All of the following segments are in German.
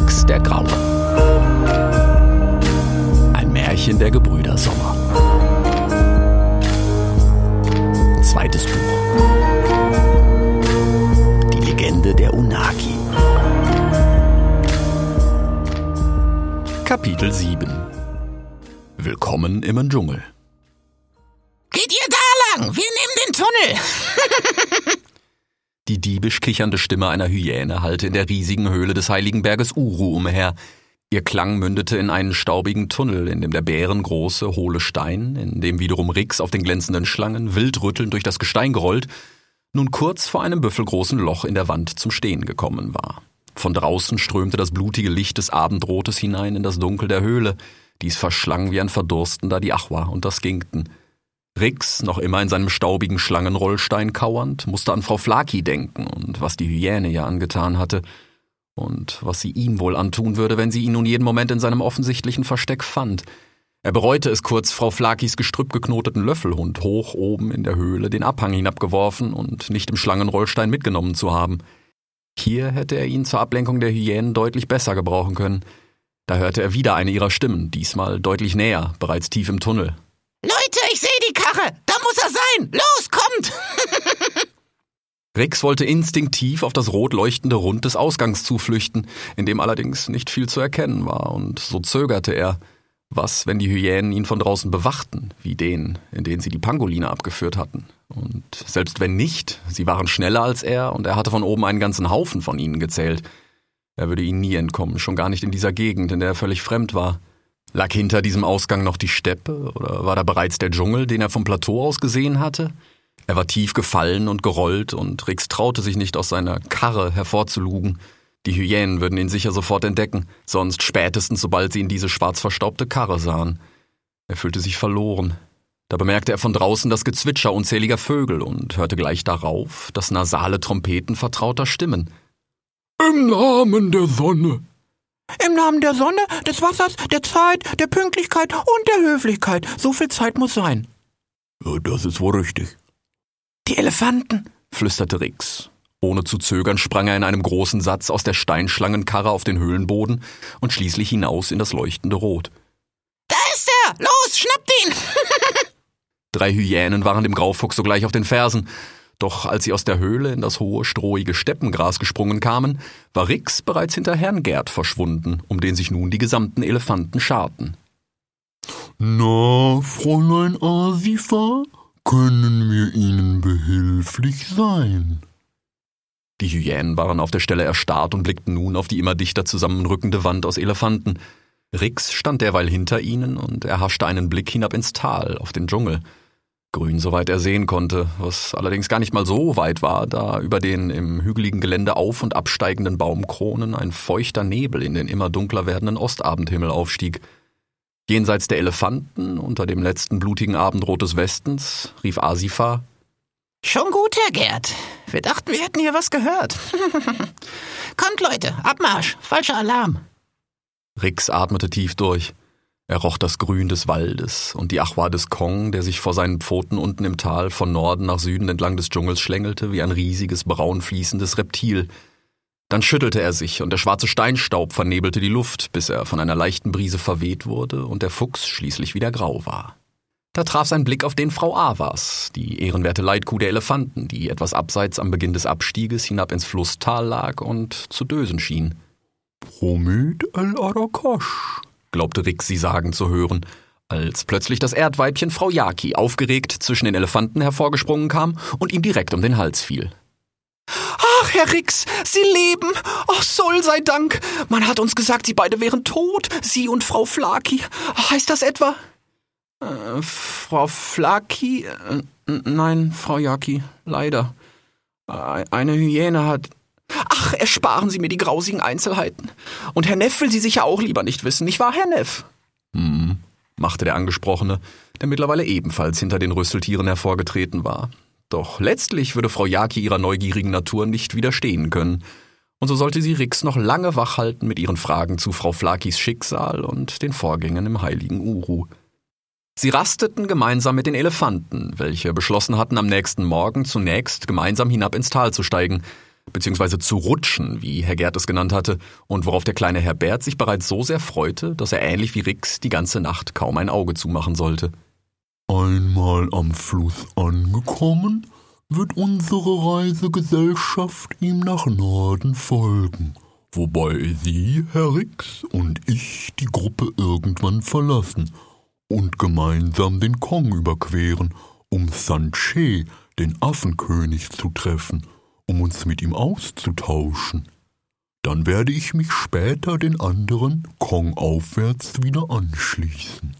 Rix der Graue. Ein Märchen der Gebrüder Sommer. Zweites Buch. Die Legende der Unagi. Kapitel 7 Willkommen im Dschungel. Kichernde Stimme einer Hyäne hallte in der riesigen Höhle des heiligen Berges Uru umher. Ihr Klang mündete in einen staubigen Tunnel, in dem der bärengroße, hohle Stein, in dem wiederum Rix auf den glänzenden Schlangen, wild rüttelnd durch das Gestein gerollt, nun kurz vor einem büffelgroßen Loch in der Wand zum Stehen gekommen war. Von draußen strömte das blutige Licht des Abendrotes hinein in das Dunkel der Höhle. Dies verschlang wie ein Verdurstender die Achwa und das Ginkten. Rix, noch immer in seinem staubigen Schlangenrollstein kauernd, musste an Frau Flaki denken und was die Hyäne ihr angetan hatte und was sie ihm wohl antun würde, wenn sie ihn nun jeden Moment in seinem offensichtlichen Versteck fand. Er bereute es kurz, Frau Flakis gestrüpp geknoteten Löffelhund hoch oben in der Höhle den Abhang hinabgeworfen und nicht im Schlangenrollstein mitgenommen zu haben. Hier hätte er ihn zur Ablenkung der Hyänen deutlich besser gebrauchen können. Da hörte er wieder eine ihrer Stimmen, diesmal deutlich näher, bereits tief im Tunnel. Leute, Karre. Da muss er sein. Los, kommt. Rex wollte instinktiv auf das rot leuchtende Rund des Ausgangs zuflüchten, in dem allerdings nicht viel zu erkennen war, und so zögerte er. Was, wenn die Hyänen ihn von draußen bewachten, wie den, in den sie die Pangoline abgeführt hatten? Und selbst wenn nicht, sie waren schneller als er, und er hatte von oben einen ganzen Haufen von ihnen gezählt. Er würde ihnen nie entkommen, schon gar nicht in dieser Gegend, in der er völlig fremd war. Lag hinter diesem Ausgang noch die Steppe, oder war da bereits der Dschungel, den er vom Plateau aus gesehen hatte? Er war tief gefallen und gerollt, und Rix traute sich nicht aus seiner Karre hervorzulugen. Die Hyänen würden ihn sicher sofort entdecken, sonst spätestens sobald sie in diese schwarz verstaubte Karre sahen. Er fühlte sich verloren. Da bemerkte er von draußen das Gezwitscher unzähliger Vögel und hörte gleich darauf das nasale Trompeten vertrauter Stimmen. Im Namen der Sonne. Im Namen der Sonne, des Wassers, der Zeit, der Pünktlichkeit und der Höflichkeit. So viel Zeit muss sein. Ja, das ist wohl richtig. Die Elefanten, flüsterte Rix. Ohne zu zögern sprang er in einem großen Satz aus der Steinschlangenkarre auf den Höhlenboden und schließlich hinaus in das leuchtende Rot. Da ist er! Los, schnappt ihn! Drei Hyänen waren dem Graufuchs sogleich auf den Fersen. Doch als sie aus der Höhle in das hohe, strohige Steppengras gesprungen kamen, war Rix bereits hinter Herrn Gerd verschwunden, um den sich nun die gesamten Elefanten scharten. Na, Fräulein Asifa, können wir Ihnen behilflich sein? Die Hyänen waren auf der Stelle erstarrt und blickten nun auf die immer dichter zusammenrückende Wand aus Elefanten. Rix stand derweil hinter ihnen und erhaschte einen Blick hinab ins Tal, auf den Dschungel. Grün, soweit er sehen konnte, was allerdings gar nicht mal so weit war, da über den im hügeligen Gelände auf- und absteigenden Baumkronen ein feuchter Nebel in den immer dunkler werdenden Ostabendhimmel aufstieg. Jenseits der Elefanten, unter dem letzten blutigen Abendrot des Westens, rief Asifa Schon gut, Herr Gerd. Wir dachten, wir hätten hier was gehört. Kommt, Leute, Abmarsch, falscher Alarm. Rix atmete tief durch. Er roch das Grün des Waldes und die Achwa des Kong, der sich vor seinen Pfoten unten im Tal von Norden nach Süden entlang des Dschungels schlängelte wie ein riesiges, braun fließendes Reptil. Dann schüttelte er sich und der schwarze Steinstaub vernebelte die Luft, bis er von einer leichten Brise verweht wurde und der Fuchs schließlich wieder grau war. Da traf sein Blick auf den Frau Avas, die ehrenwerte Leitkuh der Elefanten, die etwas abseits am Beginn des Abstieges hinab ins Flusstal lag und zu dösen schien. Promet el Arakash, glaubte Rick sie sagen zu hören, als plötzlich das Erdweibchen Frau Yaki aufgeregt zwischen den Elefanten hervorgesprungen kam und ihm direkt um den Hals fiel. Ach, Herr Rix, Sie leben! Ach, Soll sei Dank! Man hat uns gesagt, Sie beide wären tot, Sie und Frau Flaki. Heißt das etwa? Äh, Frau Flaki? Äh, nein, Frau Yaki, leider. Äh, eine Hyäne hat. Ach, ersparen Sie mir die grausigen Einzelheiten. Und Herr Neff will Sie sicher auch lieber nicht wissen, nicht wahr, Herr Neff? Hm, machte der Angesprochene, der mittlerweile ebenfalls hinter den Rüsseltieren hervorgetreten war. Doch letztlich würde Frau Yaki ihrer neugierigen Natur nicht widerstehen können, und so sollte sie Rix noch lange wachhalten mit ihren Fragen zu Frau Flakis Schicksal und den Vorgängen im heiligen Uru. Sie rasteten gemeinsam mit den Elefanten, welche beschlossen hatten, am nächsten Morgen zunächst gemeinsam hinab ins Tal zu steigen. Beziehungsweise zu rutschen, wie Herr Gerd es genannt hatte, und worauf der kleine Herr Bert sich bereits so sehr freute, dass er ähnlich wie Rix die ganze Nacht kaum ein Auge zumachen sollte. Einmal am Fluss angekommen, wird unsere Reisegesellschaft ihm nach Norden folgen, wobei Sie, Herr Rix, und ich die Gruppe irgendwann verlassen und gemeinsam den Kong überqueren, um Sanche, den Affenkönig, zu treffen, um uns mit ihm auszutauschen. Dann werde ich mich später den anderen Kong aufwärts wieder anschließen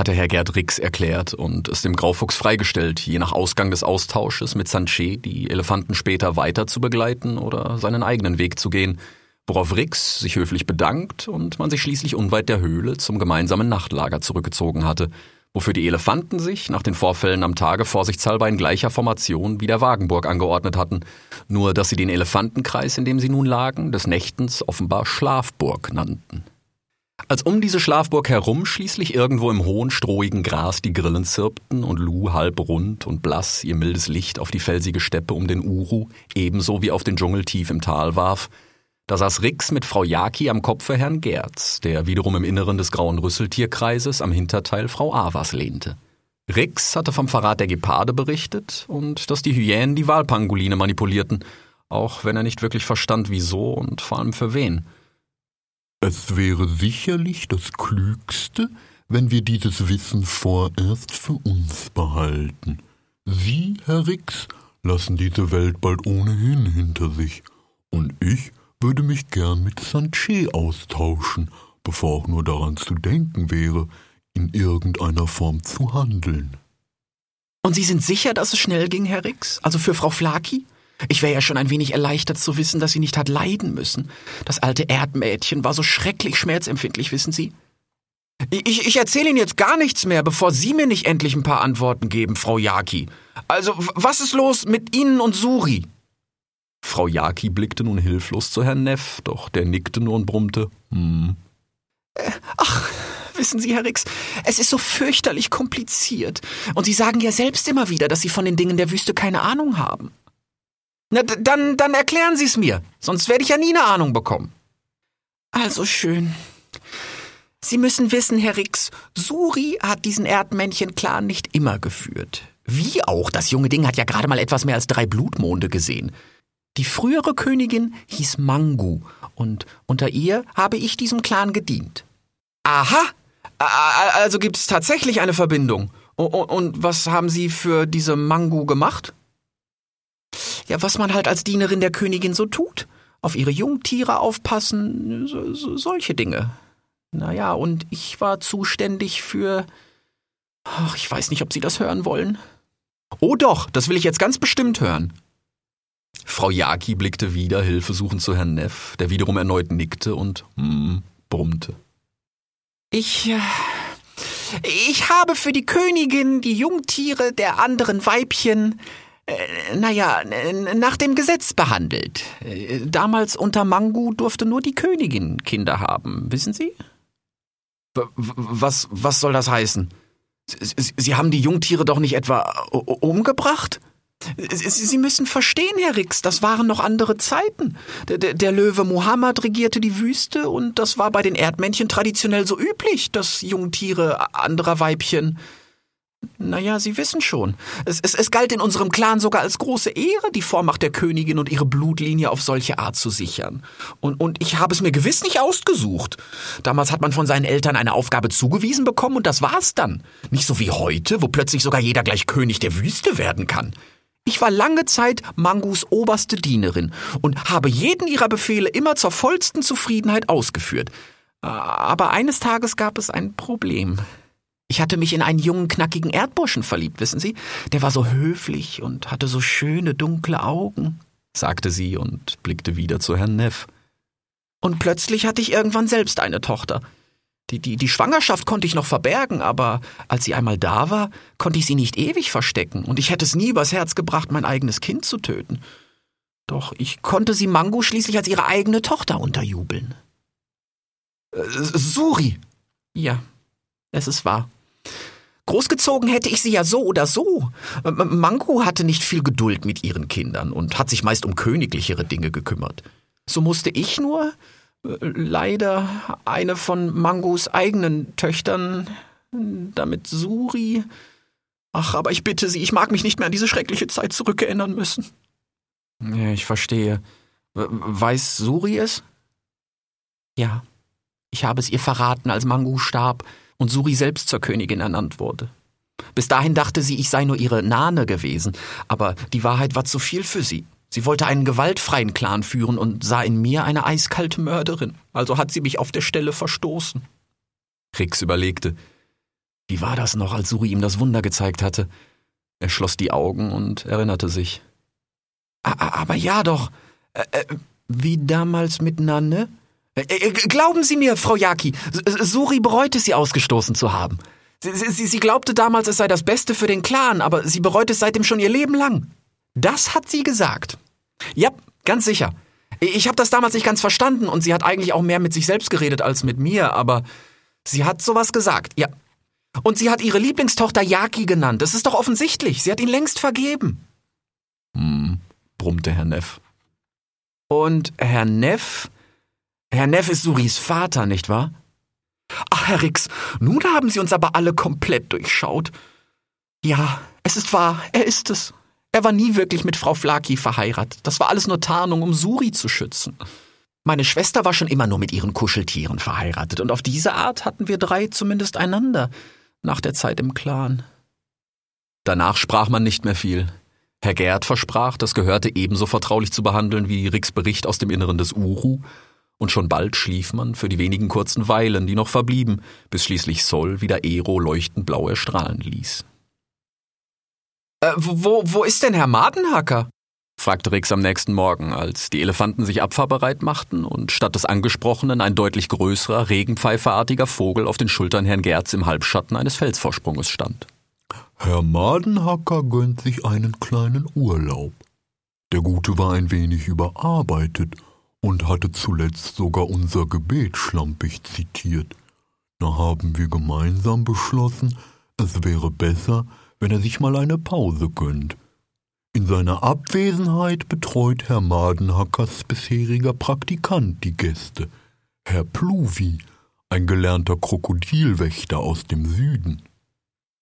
hatte Herr Gerd Rix erklärt und es dem Graufuchs freigestellt, je nach Ausgang des Austausches mit Sanche die Elefanten später weiter zu begleiten oder seinen eigenen Weg zu gehen, worauf Rix sich höflich bedankt und man sich schließlich unweit der Höhle zum gemeinsamen Nachtlager zurückgezogen hatte, wofür die Elefanten sich nach den Vorfällen am Tage vorsichtshalber in gleicher Formation wie der Wagenburg angeordnet hatten, nur dass sie den Elefantenkreis, in dem sie nun lagen, des Nächtens offenbar Schlafburg nannten. Als um diese Schlafburg herum schließlich irgendwo im hohen, strohigen Gras die Grillen zirpten und Lu halb rund und blass ihr mildes Licht auf die felsige Steppe um den Uru, ebenso wie auf den Dschungel tief im Tal warf, da saß Rix mit Frau Jaki am Kopfe Herrn Gerz, der wiederum im Inneren des grauen Rüsseltierkreises am Hinterteil Frau Avas lehnte. Rix hatte vom Verrat der Geparde berichtet und dass die Hyänen die Walpanguline manipulierten, auch wenn er nicht wirklich verstand, wieso und vor allem für wen. Es wäre sicherlich das Klügste, wenn wir dieses Wissen vorerst für uns behalten. Sie, Herr Rix, lassen diese Welt bald ohnehin hinter sich, und ich würde mich gern mit Sanche austauschen, bevor auch nur daran zu denken wäre, in irgendeiner Form zu handeln. Und Sie sind sicher, dass es schnell ging, Herr Rix? Also für Frau Flaki? Ich wäre ja schon ein wenig erleichtert zu wissen, dass sie nicht hat leiden müssen. Das alte Erdmädchen war so schrecklich schmerzempfindlich, wissen Sie? Ich, ich erzähle Ihnen jetzt gar nichts mehr, bevor Sie mir nicht endlich ein paar Antworten geben, Frau Yaki. Also, was ist los mit Ihnen und Suri? Frau Yaki blickte nun hilflos zu Herrn Neff, doch der nickte nur und brummte, hm. Äh, ach, wissen Sie, Herr Rix, es ist so fürchterlich kompliziert. Und Sie sagen ja selbst immer wieder, dass Sie von den Dingen der Wüste keine Ahnung haben. Na, dann, dann erklären Sie es mir, sonst werde ich ja nie eine Ahnung bekommen. Also schön. Sie müssen wissen, Herr Rix, Suri hat diesen Erdmännchen-Clan nicht immer geführt. Wie auch, das junge Ding hat ja gerade mal etwas mehr als drei Blutmonde gesehen. Die frühere Königin hieß Mangu und unter ihr habe ich diesem Clan gedient. Aha! Also gibt es tatsächlich eine Verbindung. Und was haben Sie für diese Mangu gemacht? Ja, was man halt als Dienerin der Königin so tut. Auf ihre Jungtiere aufpassen, so, so, solche Dinge. Naja, und ich war zuständig für. Ach, ich weiß nicht, ob Sie das hören wollen. Oh doch, das will ich jetzt ganz bestimmt hören. Frau Jaki blickte wieder hilfesuchend zu Herrn Neff, der wiederum erneut nickte und hm, brummte. Ich. Äh, ich habe für die Königin die Jungtiere der anderen Weibchen äh, naja, nach dem Gesetz behandelt. Äh, damals unter Mangu durfte nur die Königin Kinder haben, wissen Sie? Was, was soll das heißen? Sie, Sie haben die Jungtiere doch nicht etwa umgebracht? Sie müssen verstehen, Herr Rix, das waren noch andere Zeiten. Der, der, Löwe Mohammed regierte die Wüste und das war bei den Erdmännchen traditionell so üblich, dass Jungtiere anderer Weibchen naja, Sie wissen schon. Es, es, es galt in unserem Clan sogar als große Ehre, die Vormacht der Königin und ihre Blutlinie auf solche Art zu sichern. Und, und ich habe es mir gewiss nicht ausgesucht. Damals hat man von seinen Eltern eine Aufgabe zugewiesen bekommen und das war's dann. Nicht so wie heute, wo plötzlich sogar jeder gleich König der Wüste werden kann. Ich war lange Zeit Mangus oberste Dienerin und habe jeden ihrer Befehle immer zur vollsten Zufriedenheit ausgeführt. Aber eines Tages gab es ein Problem. Ich hatte mich in einen jungen, knackigen Erdburschen verliebt, wissen Sie? Der war so höflich und hatte so schöne, dunkle Augen, sagte sie und blickte wieder zu Herrn Neff. Und plötzlich hatte ich irgendwann selbst eine Tochter. Die, die, die Schwangerschaft konnte ich noch verbergen, aber als sie einmal da war, konnte ich sie nicht ewig verstecken, und ich hätte es nie übers Herz gebracht, mein eigenes Kind zu töten. Doch ich konnte sie Mango schließlich als ihre eigene Tochter unterjubeln. Äh, Suri! Ja, es ist wahr. Großgezogen hätte ich sie ja so oder so. M Mango hatte nicht viel Geduld mit ihren Kindern und hat sich meist um königlichere Dinge gekümmert. So musste ich nur äh, leider eine von Mangos eigenen Töchtern, damit Suri. Ach, aber ich bitte Sie, ich mag mich nicht mehr an diese schreckliche Zeit zurückerinnern müssen. Ja, ich verstehe. Weiß Suri es? Ja, ich habe es ihr verraten, als Mangu starb und Suri selbst zur Königin ernannt wurde. Bis dahin dachte sie, ich sei nur ihre Nane gewesen, aber die Wahrheit war zu viel für sie. Sie wollte einen gewaltfreien Clan führen und sah in mir eine eiskalte Mörderin, also hat sie mich auf der Stelle verstoßen. Rix überlegte. Wie war das noch, als Suri ihm das Wunder gezeigt hatte? Er schloss die Augen und erinnerte sich. Aber ja doch. Wie damals mit Nanne? Äh, glauben Sie mir, Frau Yaki, Suri bereute sie ausgestoßen zu haben. Sie, sie, sie glaubte damals, es sei das Beste für den Clan, aber sie bereut es seitdem schon ihr Leben lang. Das hat sie gesagt. Ja, ganz sicher. Ich habe das damals nicht ganz verstanden und sie hat eigentlich auch mehr mit sich selbst geredet als mit mir, aber sie hat sowas gesagt, ja. Und sie hat ihre Lieblingstochter Yaki genannt. Das ist doch offensichtlich. Sie hat ihn längst vergeben. Hm, brummte Herr Neff. Und Herr Neff Herr Neff ist Suris Vater, nicht wahr? Ach, Herr Rix, nun haben Sie uns aber alle komplett durchschaut. Ja, es ist wahr, er ist es. Er war nie wirklich mit Frau Flaki verheiratet. Das war alles nur Tarnung, um Suri zu schützen. Meine Schwester war schon immer nur mit ihren Kuscheltieren verheiratet, und auf diese Art hatten wir drei zumindest einander nach der Zeit im Clan. Danach sprach man nicht mehr viel. Herr Gerd versprach, das Gehörte ebenso vertraulich zu behandeln wie Ricks Bericht aus dem Inneren des Uru, und schon bald schlief man für die wenigen kurzen Weilen, die noch verblieben, bis schließlich Sol wieder Ero leuchtend blau erstrahlen ließ. Äh, wo, wo ist denn Herr Madenhacker? fragte Rix am nächsten Morgen, als die Elefanten sich abfahrbereit machten und statt des Angesprochenen ein deutlich größerer, regenpfeiferartiger Vogel auf den Schultern Herrn Gerz im Halbschatten eines Felsvorsprunges stand. Herr Madenhacker gönnt sich einen kleinen Urlaub. Der Gute war ein wenig überarbeitet und hatte zuletzt sogar unser Gebet schlampig zitiert. Da haben wir gemeinsam beschlossen, es wäre besser, wenn er sich mal eine Pause gönnt. In seiner Abwesenheit betreut Herr Madenhackers bisheriger Praktikant die Gäste, Herr Pluvi, ein gelernter Krokodilwächter aus dem Süden.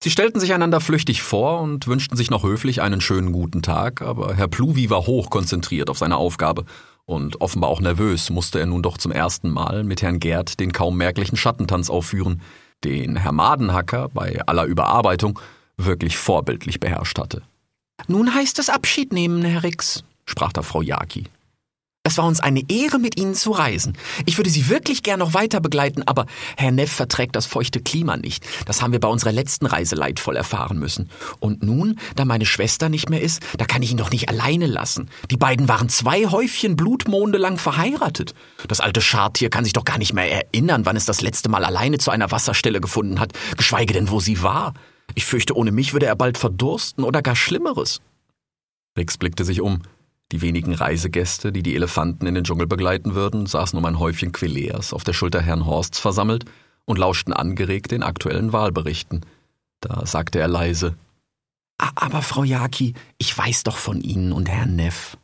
Sie stellten sich einander flüchtig vor und wünschten sich noch höflich einen schönen guten Tag, aber Herr Pluvi war hoch konzentriert auf seine Aufgabe und offenbar auch nervös musste er nun doch zum ersten Mal mit Herrn Gerd den kaum merklichen Schattentanz aufführen, den Herr Madenhacker bei aller Überarbeitung wirklich vorbildlich beherrscht hatte. Nun heißt es Abschied nehmen, Herr Rix, sprach da Frau Jaki. Es war uns eine Ehre, mit Ihnen zu reisen. Ich würde Sie wirklich gern noch weiter begleiten, aber Herr Neff verträgt das feuchte Klima nicht. Das haben wir bei unserer letzten Reise leidvoll erfahren müssen. Und nun, da meine Schwester nicht mehr ist, da kann ich ihn doch nicht alleine lassen. Die beiden waren zwei Häufchen Blutmonde lang verheiratet. Das alte Schartier kann sich doch gar nicht mehr erinnern, wann es das letzte Mal alleine zu einer Wasserstelle gefunden hat, geschweige denn, wo sie war. Ich fürchte, ohne mich würde er bald verdursten oder gar Schlimmeres. Rix blickte sich um. Die wenigen Reisegäste, die die Elefanten in den Dschungel begleiten würden, saßen um ein Häufchen Quileas auf der Schulter Herrn Horsts versammelt und lauschten angeregt den aktuellen Wahlberichten. Da sagte er leise: Aber Frau Jaki, ich weiß doch von Ihnen und Herrn Neff.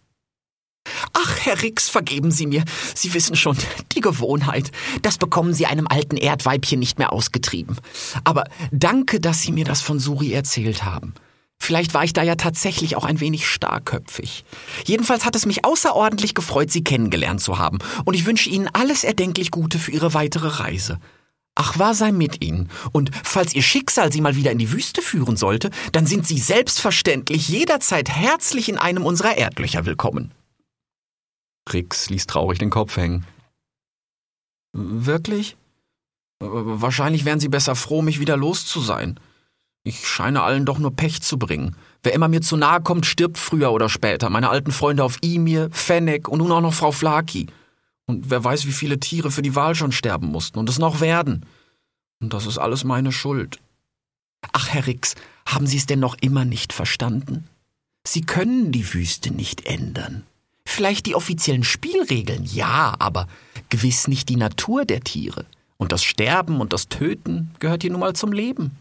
Ach, Herr Rix, vergeben Sie mir. Sie wissen schon, die Gewohnheit. Das bekommen Sie einem alten Erdweibchen nicht mehr ausgetrieben. Aber danke, dass Sie mir das von Suri erzählt haben. Vielleicht war ich da ja tatsächlich auch ein wenig starrköpfig. Jedenfalls hat es mich außerordentlich gefreut, Sie kennengelernt zu haben, und ich wünsche Ihnen alles erdenklich Gute für Ihre weitere Reise. Ach, wahr sei mit Ihnen. Und falls Ihr Schicksal Sie mal wieder in die Wüste führen sollte, dann sind Sie selbstverständlich jederzeit herzlich in einem unserer Erdlöcher willkommen. Rix ließ traurig den Kopf hängen. Wirklich? Wahrscheinlich wären Sie besser froh, mich wieder los zu sein. Ich scheine allen doch nur Pech zu bringen. Wer immer mir zu nahe kommt, stirbt früher oder später. Meine alten Freunde auf Imir, Fennec und nun auch noch Frau Flaki. Und wer weiß, wie viele Tiere für die Wahl schon sterben mussten und es noch werden. Und das ist alles meine Schuld. Ach, Herr Rix, haben Sie es denn noch immer nicht verstanden? Sie können die Wüste nicht ändern. Vielleicht die offiziellen Spielregeln, ja, aber gewiss nicht die Natur der Tiere. Und das Sterben und das Töten gehört hier nun mal zum Leben.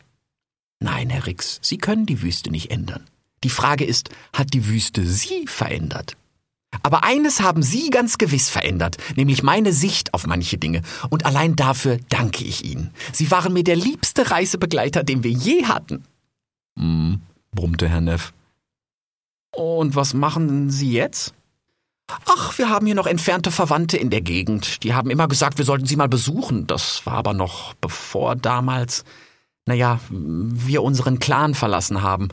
Nein, Herr Rix, Sie können die Wüste nicht ändern. Die Frage ist, hat die Wüste Sie verändert? Aber eines haben Sie ganz gewiss verändert, nämlich meine Sicht auf manche Dinge. Und allein dafür danke ich Ihnen. Sie waren mir der liebste Reisebegleiter, den wir je hatten. Hm, brummte Herr Neff. Und was machen Sie jetzt? Ach, wir haben hier noch entfernte Verwandte in der Gegend. Die haben immer gesagt, wir sollten sie mal besuchen. Das war aber noch bevor damals, naja, wir unseren Clan verlassen haben.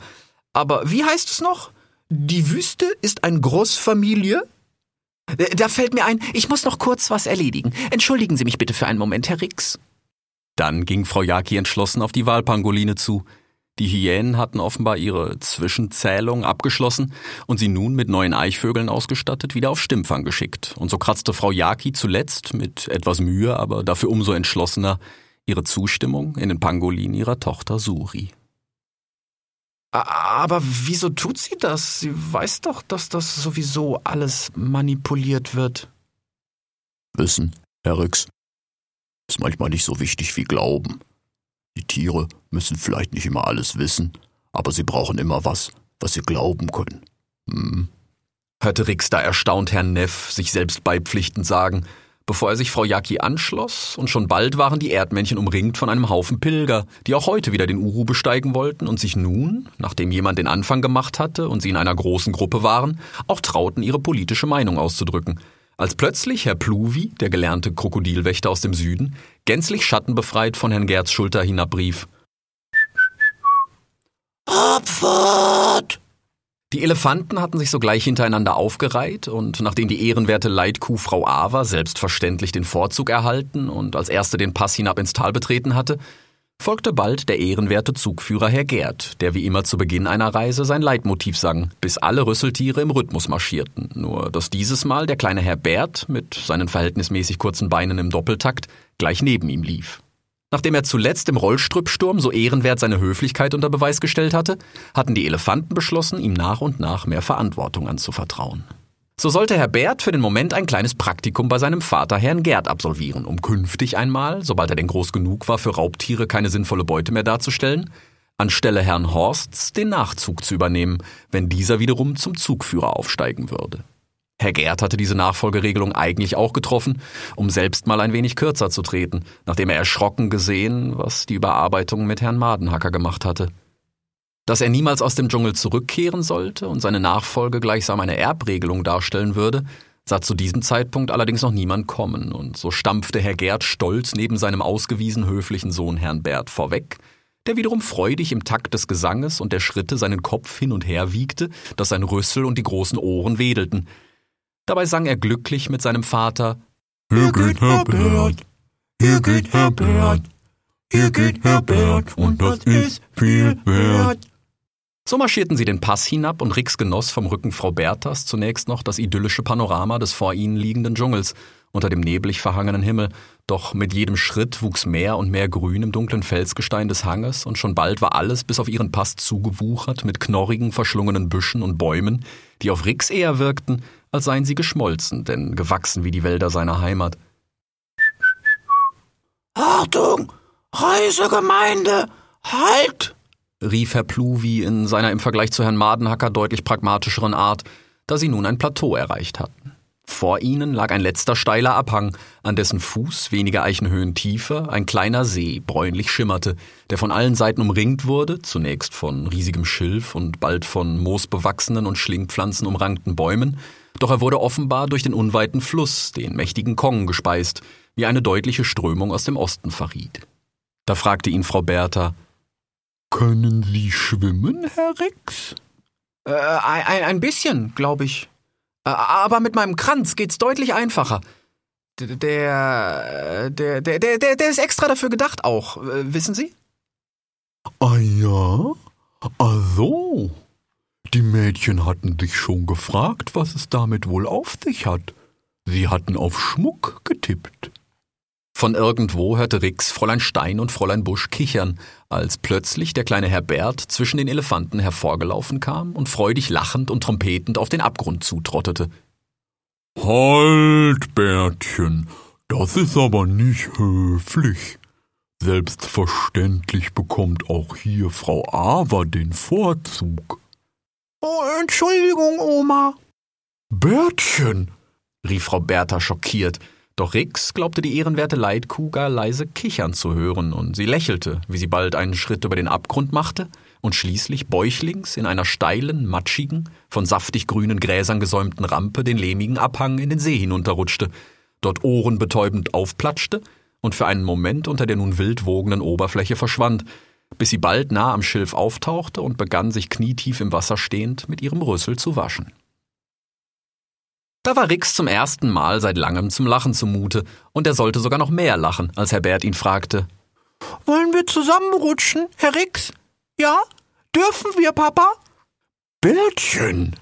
Aber wie heißt es noch? Die Wüste ist ein Großfamilie? Äh, da fällt mir ein, ich muss noch kurz was erledigen. Entschuldigen Sie mich bitte für einen Moment, Herr Rix. Dann ging Frau Jaki entschlossen auf die Wahlpangoline zu. Die Hyänen hatten offenbar ihre Zwischenzählung abgeschlossen und sie nun mit neuen Eichvögeln ausgestattet wieder auf Stimmfang geschickt. Und so kratzte Frau Jaki zuletzt mit etwas Mühe, aber dafür umso entschlossener ihre Zustimmung in den Pangolin ihrer Tochter Suri. Aber wieso tut sie das? Sie weiß doch, dass das sowieso alles manipuliert wird. Wissen, Herr Rix, ist manchmal nicht so wichtig wie Glauben. Die Tiere müssen vielleicht nicht immer alles wissen, aber sie brauchen immer was, was sie glauben können. Hm. Hörte Rix da erstaunt Herrn Neff sich selbst beipflichtend sagen, bevor er sich Frau Jaki anschloss, und schon bald waren die Erdmännchen umringt von einem Haufen Pilger, die auch heute wieder den Uru besteigen wollten und sich nun, nachdem jemand den Anfang gemacht hatte und sie in einer großen Gruppe waren, auch trauten, ihre politische Meinung auszudrücken – als plötzlich Herr Pluvi, der gelernte Krokodilwächter aus dem Süden, gänzlich schattenbefreit von Herrn Gerds Schulter hinabrief. Abfahrt! Die Elefanten hatten sich sogleich hintereinander aufgereiht, und nachdem die ehrenwerte Leitkuh Frau Ava selbstverständlich den Vorzug erhalten und als erste den Pass hinab ins Tal betreten hatte, folgte bald der ehrenwerte Zugführer Herr Gerd, der wie immer zu Beginn einer Reise sein Leitmotiv sang, bis alle Rüsseltiere im Rhythmus marschierten, nur dass dieses Mal der kleine Herr Bert mit seinen verhältnismäßig kurzen Beinen im Doppeltakt gleich neben ihm lief. Nachdem er zuletzt im Rollstrüppsturm so ehrenwert seine Höflichkeit unter Beweis gestellt hatte, hatten die Elefanten beschlossen, ihm nach und nach mehr Verantwortung anzuvertrauen. So sollte Herr Bert für den Moment ein kleines Praktikum bei seinem Vater Herrn Gerd absolvieren, um künftig einmal, sobald er denn groß genug war, für Raubtiere keine sinnvolle Beute mehr darzustellen, anstelle Herrn Horsts den Nachzug zu übernehmen, wenn dieser wiederum zum Zugführer aufsteigen würde. Herr Gerd hatte diese Nachfolgeregelung eigentlich auch getroffen, um selbst mal ein wenig kürzer zu treten, nachdem er erschrocken gesehen, was die Überarbeitung mit Herrn Madenhacker gemacht hatte. Dass er niemals aus dem Dschungel zurückkehren sollte und seine Nachfolge gleichsam eine Erbregelung darstellen würde, sah zu diesem Zeitpunkt allerdings noch niemand kommen, und so stampfte Herr Gerd stolz neben seinem ausgewiesen höflichen Sohn Herrn Bert vorweg, der wiederum freudig im Takt des Gesanges und der Schritte seinen Kopf hin und her wiegte, dass sein Rüssel und die großen Ohren wedelten. Dabei sang er glücklich mit seinem Vater Hier geht Herr Bert, hier geht Herr Bert, hier geht Herr Bert, und das ist viel wert. So marschierten sie den Pass hinab und Rix genoss vom Rücken Frau Berthas zunächst noch das idyllische Panorama des vor ihnen liegenden Dschungels unter dem neblig verhangenen Himmel, doch mit jedem Schritt wuchs mehr und mehr Grün im dunklen Felsgestein des Hanges und schon bald war alles bis auf ihren Pass zugewuchert mit knorrigen, verschlungenen Büschen und Bäumen, die auf Rix eher wirkten, als seien sie geschmolzen, denn gewachsen wie die Wälder seiner Heimat. Achtung! Reisegemeinde! Halt! Rief Herr Pluvi in seiner im Vergleich zu Herrn Madenhacker deutlich pragmatischeren Art, da sie nun ein Plateau erreicht hatten. Vor ihnen lag ein letzter steiler Abhang, an dessen Fuß wenige Eichenhöhen tiefer ein kleiner See bräunlich schimmerte, der von allen Seiten umringt wurde, zunächst von riesigem Schilf und bald von moosbewachsenen und Schlingpflanzen umrankten Bäumen, doch er wurde offenbar durch den unweiten Fluss, den mächtigen Kong, gespeist, wie eine deutliche Strömung aus dem Osten verriet. Da fragte ihn Frau Bertha, können Sie schwimmen, Herr Rex? Äh, ein, ein bisschen, glaube ich. Äh, aber mit meinem Kranz geht's deutlich einfacher. Der, der, der, der, der, der ist extra dafür gedacht auch, äh, wissen Sie? Ah ja? Ah so. Die Mädchen hatten sich schon gefragt, was es damit wohl auf sich hat. Sie hatten auf Schmuck getippt. Von irgendwo hörte Rix Fräulein Stein und Fräulein Busch kichern, als plötzlich der kleine Herr Bert zwischen den Elefanten hervorgelaufen kam und freudig lachend und trompetend auf den Abgrund zutrottete. Halt, Bärtchen, das ist aber nicht höflich. Selbstverständlich bekommt auch hier Frau Ava den Vorzug. Oh, Entschuldigung, Oma. Bärtchen, rief Frau Bertha schockiert, doch Rix glaubte die ehrenwerte Leitkuh gar leise kichern zu hören, und sie lächelte, wie sie bald einen Schritt über den Abgrund machte und schließlich bäuchlings in einer steilen, matschigen, von saftig grünen Gräsern gesäumten Rampe den lehmigen Abhang in den See hinunterrutschte, dort ohrenbetäubend aufplatschte und für einen Moment unter der nun wild wogenden Oberfläche verschwand, bis sie bald nah am Schilf auftauchte und begann, sich knietief im Wasser stehend mit ihrem Rüssel zu waschen. Da war Rix zum ersten Mal seit langem zum Lachen zumute, und er sollte sogar noch mehr lachen, als Herr Bert ihn fragte. Wollen wir zusammenrutschen, Herr Rix? Ja? Dürfen wir, Papa? Bärtchen.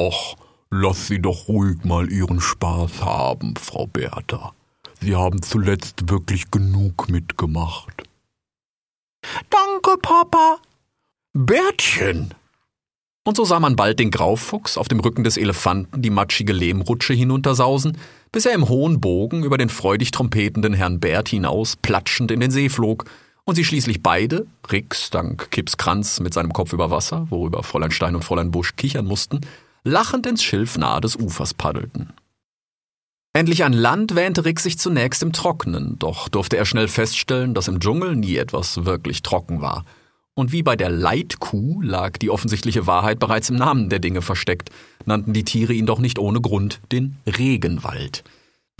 Och, lass sie doch ruhig mal ihren Spaß haben, Frau Bertha. Sie haben zuletzt wirklich genug mitgemacht. Danke, Papa. Bärtchen. Und so sah man bald den Graufuchs auf dem Rücken des Elefanten die matschige Lehmrutsche hinuntersausen, bis er im hohen Bogen über den freudig trompetenden Herrn Bert hinaus platschend in den See flog und sie schließlich beide, Rix dank Kips Kranz mit seinem Kopf über Wasser, worüber Fräulein Stein und Fräulein Busch kichern mussten, lachend ins Schilf nahe des Ufers paddelten. Endlich an Land wähnte Rick sich zunächst im Trocknen, doch durfte er schnell feststellen, dass im Dschungel nie etwas wirklich trocken war. Und wie bei der Leitkuh lag die offensichtliche Wahrheit bereits im Namen der Dinge versteckt, nannten die Tiere ihn doch nicht ohne Grund den Regenwald.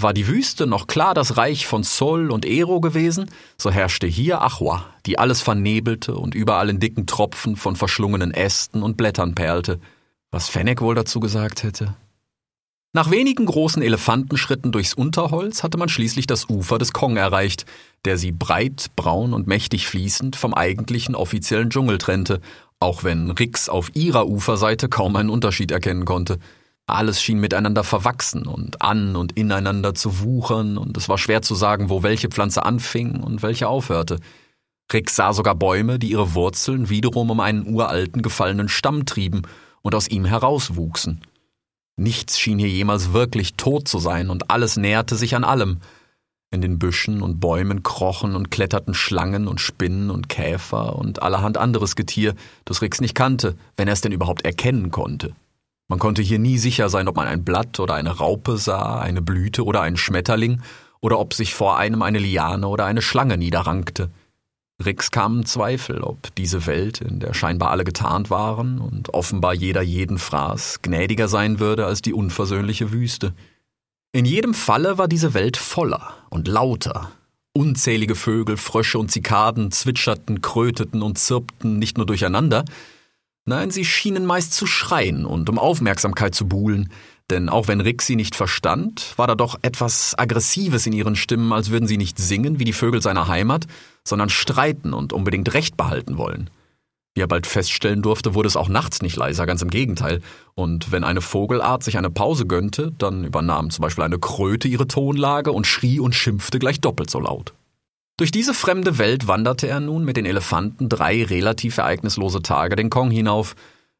War die Wüste noch klar das Reich von Sol und Ero gewesen, so herrschte hier Achwa, die alles vernebelte und überall in dicken Tropfen von verschlungenen Ästen und Blättern perlte. Was Fennec wohl dazu gesagt hätte? Nach wenigen großen Elefantenschritten durchs Unterholz hatte man schließlich das Ufer des Kong erreicht, der sie breit, braun und mächtig fließend vom eigentlichen offiziellen Dschungel trennte, auch wenn Rix auf ihrer Uferseite kaum einen Unterschied erkennen konnte. Alles schien miteinander verwachsen und an und ineinander zu wuchern, und es war schwer zu sagen, wo welche Pflanze anfing und welche aufhörte. Rix sah sogar Bäume, die ihre Wurzeln wiederum um einen uralten gefallenen Stamm trieben und aus ihm herauswuchsen. Nichts schien hier jemals wirklich tot zu sein, und alles näherte sich an allem. In den Büschen und Bäumen krochen und kletterten Schlangen und Spinnen und Käfer und allerhand anderes Getier, das Rix nicht kannte, wenn er es denn überhaupt erkennen konnte. Man konnte hier nie sicher sein, ob man ein Blatt oder eine Raupe sah, eine Blüte oder einen Schmetterling, oder ob sich vor einem eine Liane oder eine Schlange niederrankte. Rix kamen Zweifel, ob diese Welt, in der scheinbar alle getarnt waren und offenbar jeder jeden fraß, gnädiger sein würde als die unversöhnliche Wüste. In jedem Falle war diese Welt voller und lauter. Unzählige Vögel, Frösche und Zikaden zwitscherten, kröteten und zirpten nicht nur durcheinander, nein, sie schienen meist zu schreien und um Aufmerksamkeit zu buhlen, denn auch wenn Rick sie nicht verstand, war da doch etwas Aggressives in ihren Stimmen, als würden sie nicht singen wie die Vögel seiner Heimat, sondern streiten und unbedingt Recht behalten wollen. Wie er bald feststellen durfte, wurde es auch nachts nicht leiser, ganz im Gegenteil. Und wenn eine Vogelart sich eine Pause gönnte, dann übernahm zum Beispiel eine Kröte ihre Tonlage und schrie und schimpfte gleich doppelt so laut. Durch diese fremde Welt wanderte er nun mit den Elefanten drei relativ ereignislose Tage den Kong hinauf,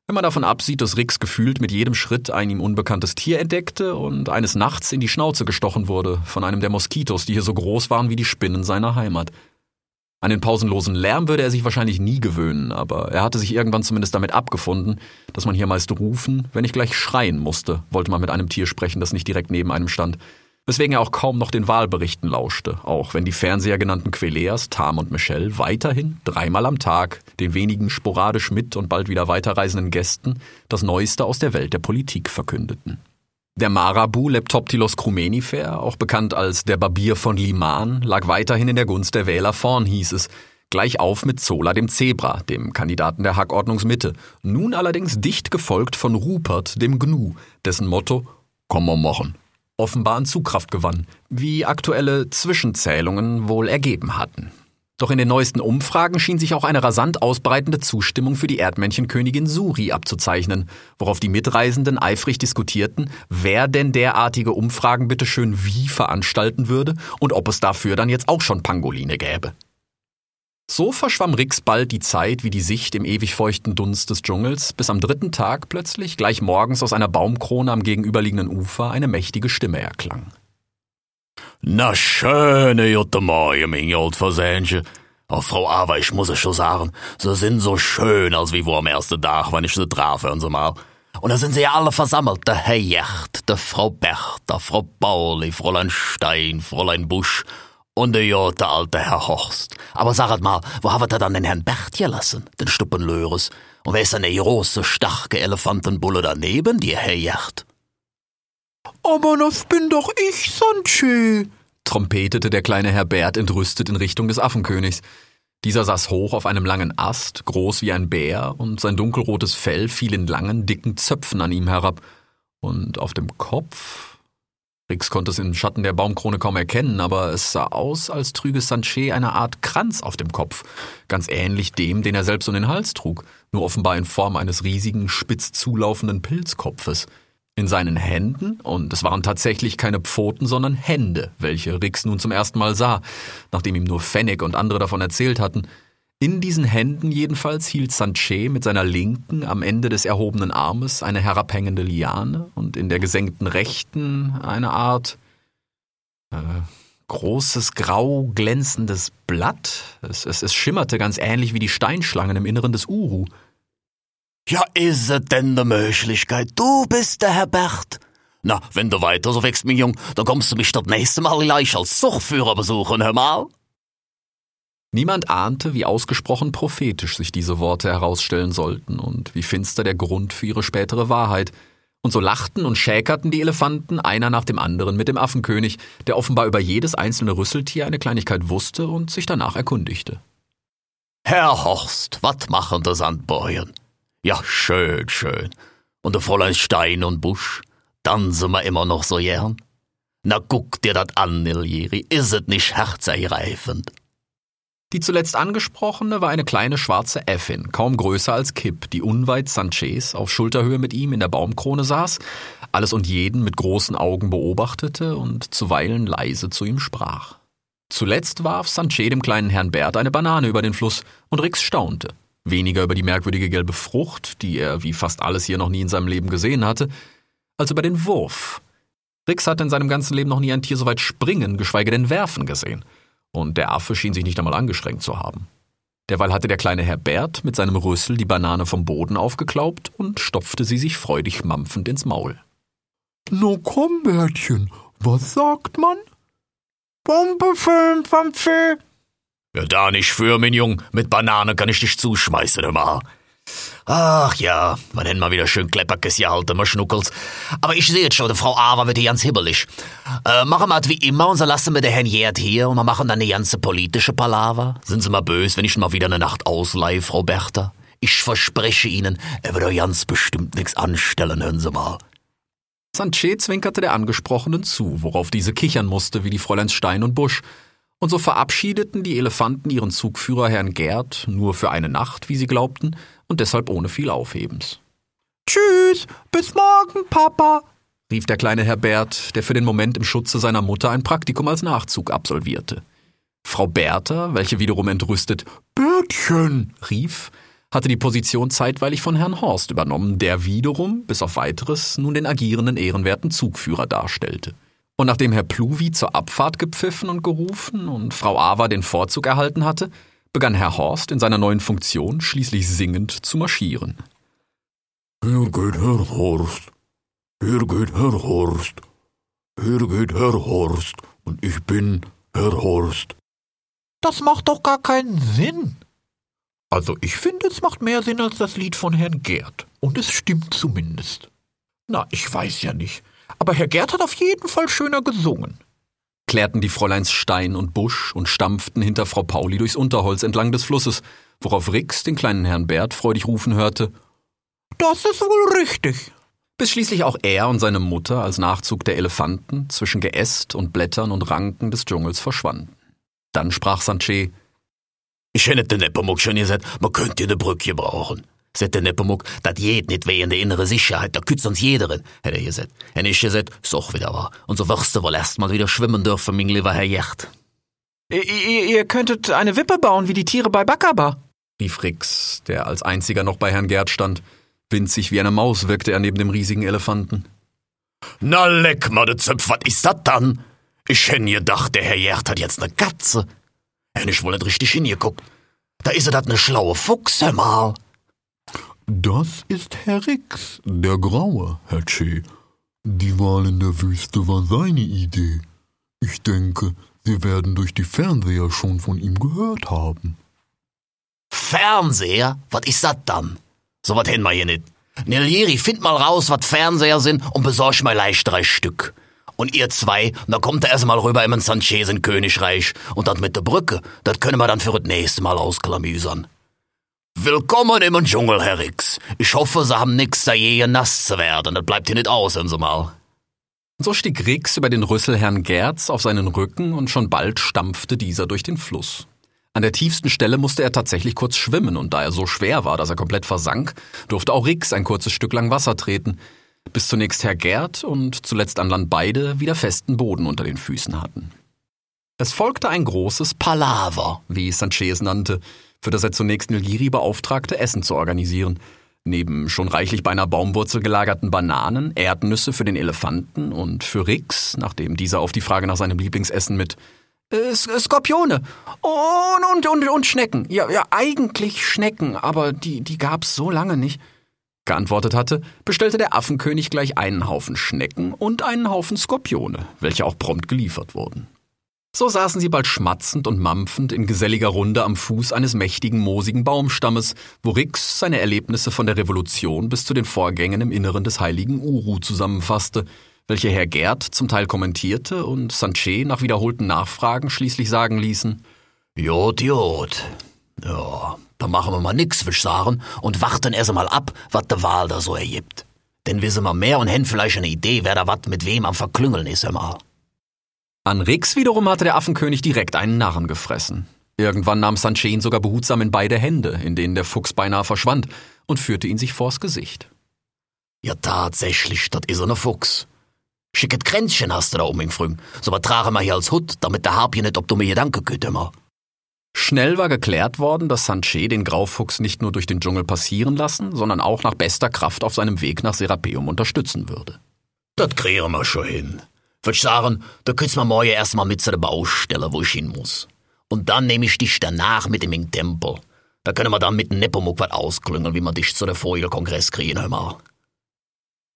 wenn man davon absieht, dass Rix gefühlt mit jedem Schritt ein ihm unbekanntes Tier entdeckte und eines Nachts in die Schnauze gestochen wurde von einem der Moskitos, die hier so groß waren wie die Spinnen seiner Heimat. An den pausenlosen Lärm würde er sich wahrscheinlich nie gewöhnen, aber er hatte sich irgendwann zumindest damit abgefunden, dass man hier meist rufen, wenn nicht gleich schreien musste, wollte man mit einem Tier sprechen, das nicht direkt neben einem stand weswegen er auch kaum noch den Wahlberichten lauschte, auch wenn die Fernseher genannten Queleas, Tam und Michelle weiterhin dreimal am Tag den wenigen sporadisch mit und bald wieder weiterreisenden Gästen das Neueste aus der Welt der Politik verkündeten. Der Marabu Leptoptilos crumenifer, auch bekannt als der Barbier von Liman, lag weiterhin in der Gunst der Wähler vorn, hieß es, gleich auf mit Zola dem Zebra, dem Kandidaten der Hackordnungsmitte, nun allerdings dicht gefolgt von Rupert dem Gnu, dessen Motto Komm mal machen offenbar an Zugkraft gewann, wie aktuelle Zwischenzählungen wohl ergeben hatten. Doch in den neuesten Umfragen schien sich auch eine rasant ausbreitende Zustimmung für die Erdmännchenkönigin Suri abzuzeichnen, worauf die Mitreisenden eifrig diskutierten, wer denn derartige Umfragen bitteschön wie veranstalten würde und ob es dafür dann jetzt auch schon Pangoline gäbe. So verschwamm Rix bald die Zeit wie die Sicht im ewig feuchten Dunst des Dschungels, bis am dritten Tag plötzlich gleich morgens aus einer Baumkrone am gegenüberliegenden Ufer eine mächtige Stimme erklang. Na schöne Jutta Morgen, mein Goldversänchen. Oh, Frau Aber, ich muss es schon sagen, sie sind so schön, als wie vor am ersten Tag, wenn ich sie traf, hören Sie mal. Und da sind sie ja alle versammelt, der Herr Jecht, der Frau Bertha, Frau Pauli, Fräulein Stein, Fräulein Busch und der der alte Herr Horst. Aber saget mal, wo habt ihr dann den Herrn Bert gelassen, den Stuppenlöres? Und wer ist denn der große, starke Elefantenbulle daneben, die Herr Jecht? Aber das bin doch ich, Sanche, trompetete der kleine Herr Bert entrüstet in Richtung des Affenkönigs. Dieser saß hoch auf einem langen Ast, groß wie ein Bär, und sein dunkelrotes Fell fiel in langen, dicken Zöpfen an ihm herab. Und auf dem Kopf. Rix konnte es im Schatten der Baumkrone kaum erkennen, aber es sah aus, als trüge Sanchez eine Art Kranz auf dem Kopf, ganz ähnlich dem, den er selbst um den Hals trug, nur offenbar in Form eines riesigen, spitz zulaufenden Pilzkopfes. In seinen Händen, und es waren tatsächlich keine Pfoten, sondern Hände, welche Rix nun zum ersten Mal sah, nachdem ihm nur Fennec und andere davon erzählt hatten. In diesen Händen jedenfalls hielt Sanchez mit seiner linken am Ende des erhobenen Armes eine herabhängende Liane und in der gesenkten rechten eine Art äh, großes grau glänzendes Blatt. Es, es, es schimmerte ganz ähnlich wie die Steinschlangen im Inneren des Uru. Ja, is es denn ne Möglichkeit? Du bist der Herr Bert. Na, wenn du weiter so wächst, mein Jung, dann kommst du mich das nächste Mal gleich als Suchführer besuchen, hör mal. Niemand ahnte, wie ausgesprochen prophetisch sich diese Worte herausstellen sollten und wie finster der Grund für ihre spätere Wahrheit. Und so lachten und schäkerten die Elefanten einer nach dem anderen mit dem Affenkönig, der offenbar über jedes einzelne Rüsseltier eine Kleinigkeit wusste und sich danach erkundigte. Herr Horst, wat machen die Sandbäuern? Ja, schön, schön. Und der Fräulein Stein und Busch, dann sind wir immer noch so gern. Na guck dir dat an, Nilieri, is es nicht herzergreifend? Die zuletzt angesprochene war eine kleine schwarze Äffin, kaum größer als Kipp, die unweit Sanchez auf Schulterhöhe mit ihm in der Baumkrone saß, alles und jeden mit großen Augen beobachtete und zuweilen leise zu ihm sprach. Zuletzt warf Sanchez dem kleinen Herrn Bert eine Banane über den Fluss, und Rix staunte. Weniger über die merkwürdige gelbe Frucht, die er wie fast alles hier noch nie in seinem Leben gesehen hatte, als über den Wurf. Rix hatte in seinem ganzen Leben noch nie ein Tier so weit springen, geschweige denn werfen gesehen. Und der Affe schien sich nicht einmal angestrengt zu haben. Derweil hatte der kleine Herr Bert mit seinem Rüssel die Banane vom Boden aufgeklaubt und stopfte sie sich freudig mampfend ins Maul. Na komm, Bärtchen, was sagt man? Bombe fünf vom Fee. Ja, da nicht für, mein Jung. Mit Banane kann ich dich zuschmeißen, mal. Ach ja, man hätten mal wieder schön Klepperkes gehalten, mal Schnuckels. Aber ich sehe jetzt schon, die Frau Ava wird hier ganz hibbelig. Äh, machen wir halt wie immer und so lassen wir den Herrn Jert hier und wir machen dann eine ganze politische Palaver. Sind Sie mal böse, wenn ich mal wieder eine Nacht ausleihe, Frau Bertha? Ich verspreche Ihnen, er wird euch ganz bestimmt nichts anstellen, hören Sie mal. Sanchez zwinkerte der Angesprochenen zu, worauf diese kichern musste wie die Fräuleins Stein und Busch. Und so verabschiedeten die Elefanten ihren Zugführer Herrn Gerd nur für eine Nacht, wie sie glaubten, und deshalb ohne viel Aufhebens. Tschüss, bis morgen, Papa, rief der kleine Herr Bert, der für den Moment im Schutze seiner Mutter ein Praktikum als Nachzug absolvierte. Frau Bertha, welche wiederum entrüstet Bärtchen, rief, hatte die Position zeitweilig von Herrn Horst übernommen, der wiederum, bis auf weiteres, nun den agierenden ehrenwerten Zugführer darstellte. Und nachdem Herr Pluvi zur Abfahrt gepfiffen und gerufen und Frau Ava den Vorzug erhalten hatte, begann Herr Horst in seiner neuen Funktion schließlich singend zu marschieren. hier geht Herr Horst, hier geht Herr Horst, hier geht Herr Horst und ich bin Herr Horst. Das macht doch gar keinen Sinn. Also ich finde, es macht mehr Sinn als das Lied von Herrn Gerd. Und es stimmt zumindest. Na, ich weiß ja nicht. Aber Herr Gerd hat auf jeden Fall schöner gesungen. klärten die Fräuleins Stein und Busch und stampften hinter Frau Pauli durchs Unterholz entlang des Flusses, worauf Rix den kleinen Herrn Bert freudig rufen hörte, Das ist wohl richtig. bis schließlich auch er und seine Mutter als Nachzug der Elefanten zwischen Geäst und Blättern und Ranken des Dschungels verschwanden. Dann sprach Sanchez, Ich hätte den Nepomuk schon gesagt, man könnte eine Brücke brauchen. Sagt der Nepomuk, dat geht nicht wegen der innere Sicherheit, da kützt uns jederen, hätte er gesagt. Hätte ich gesagt, so wieder wahr. Und so wirst du wohl erst mal wieder schwimmen dürfen, mein lieber Herr Jecht. Ihr, ihr, ihr könntet eine Wippe bauen wie die Tiere bei Bakaba. rief Rix, der als einziger noch bei Herrn Gerd stand. Winzig wie eine Maus wirkte er neben dem riesigen Elefanten. Na leck mal, de Zöpf, was ist dat dann? Ich hätte gedacht, der Herr Gerd hat jetzt ne Katze. Hätte ich wohl nicht richtig hingeguckt. Da ist er dat ne schlaue Fuchs, hör mal. Das ist Herr Rix, der Graue, Herr Che. Die Wahl in der Wüste war seine Idee. Ich denke, Sie werden durch die Fernseher schon von ihm gehört haben. Fernseher? Was ist das dann? So was hätten wir hier nicht. Nelieri, find mal raus, was Fernseher sind und besorg mir leicht drei Stück. Und ihr zwei, da kommt er erst mal rüber im Sanchesen Königreich und das mit der Brücke, das können wir dann für das nächste Mal ausklamüsern. Willkommen im Dschungel, Herr Rix. Ich hoffe, Sie haben nix da je nass zu werden. Das bleibt hier nicht aus, hören Sie mal. So stieg Rix über den Rüssel Herrn Gerz auf seinen Rücken und schon bald stampfte dieser durch den Fluss. An der tiefsten Stelle musste er tatsächlich kurz schwimmen, und da er so schwer war, dass er komplett versank, durfte auch Rix ein kurzes Stück lang Wasser treten, bis zunächst Herr Gerd und zuletzt an Land beide wieder festen Boden unter den Füßen hatten. Es folgte ein großes Palaver, wie Sanchez nannte, für das er zunächst Nilgiri beauftragte, Essen zu organisieren. Neben schon reichlich bei einer Baumwurzel gelagerten Bananen, Erdnüsse für den Elefanten und für Rix, nachdem dieser auf die Frage nach seinem Lieblingsessen mit äh, Skorpione und, und, und, und Schnecken. Ja, ja, eigentlich Schnecken, aber die, die gab's so lange nicht. Geantwortet hatte, bestellte der Affenkönig gleich einen Haufen Schnecken und einen Haufen Skorpione, welche auch prompt geliefert wurden. So saßen sie bald schmatzend und mampfend in geselliger Runde am Fuß eines mächtigen, moosigen Baumstammes, wo Rix seine Erlebnisse von der Revolution bis zu den Vorgängen im Inneren des heiligen Uru zusammenfasste, welche Herr Gerd zum Teil kommentierte und Sanchez nach wiederholten Nachfragen schließlich sagen ließen, Jod, Jod. Ja, da machen wir mal nix, wisch sagen, und warten erst mal ab, wat de Wahl da so ergibt. Denn wir mehr und hätten vielleicht eine Idee, wer da wat mit wem am Verklüngeln ist, einmal. An Rix wiederum hatte der Affenkönig direkt einen Narren gefressen. Irgendwann nahm Sanchez ihn sogar behutsam in beide Hände, in denen der Fuchs beinahe verschwand, und führte ihn sich vors Gesicht. Ja, tatsächlich, dat is er ne Fuchs. Schicket Kränzchen hast du da um im Früh. So was tragen wir hier als Hut, damit der Harpie nicht ob du mir Gedanken könnt immer. Schnell war geklärt worden, dass Sanchez den Graufuchs nicht nur durch den Dschungel passieren lassen, sondern auch nach bester Kraft auf seinem Weg nach Serapeum unterstützen würde. Das kriegen wir schon hin. Würd sagen, da könnt's mir morgen erstmal mit zu der Baustelle, wo ich hin muss. Und dann nehme ich dich danach mit in den Tempel. Da können wir dann mit dem Nepomuk was ausklüngeln, wie wir dich zu der Vogelkongress kriegen, hör mal.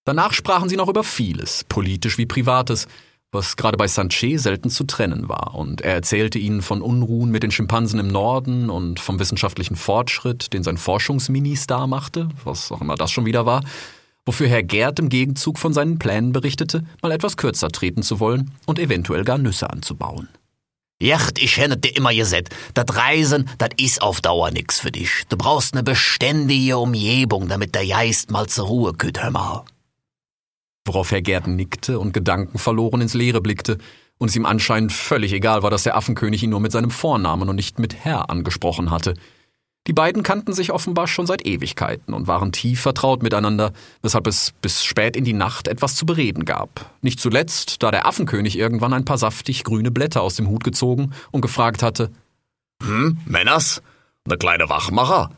Danach sprachen sie noch über vieles, politisch wie privates, was gerade bei Sanchez selten zu trennen war, und er erzählte ihnen von Unruhen mit den Schimpansen im Norden und vom wissenschaftlichen Fortschritt, den sein Forschungsministar machte, was auch immer das schon wieder war, wofür Herr Gerd im Gegenzug von seinen Plänen berichtete, mal etwas kürzer treten zu wollen und eventuell gar Nüsse anzubauen. Jacht, ich hätte dir immer gesagt, dat Reisen, dat is auf Dauer nix für dich. Du brauchst ne beständige Umgebung, damit der Geist mal zur Ruhe kütt, hör mal. Worauf Herr Gerd nickte und gedankenverloren ins Leere blickte und es ihm anscheinend völlig egal war, dass der Affenkönig ihn nur mit seinem Vornamen und nicht mit Herr angesprochen hatte. Die beiden kannten sich offenbar schon seit Ewigkeiten und waren tief vertraut miteinander, weshalb es bis spät in die Nacht etwas zu bereden gab. Nicht zuletzt, da der Affenkönig irgendwann ein paar saftig grüne Blätter aus dem Hut gezogen und gefragt hatte, Hm, Männers? Ne kleine Wachmacher?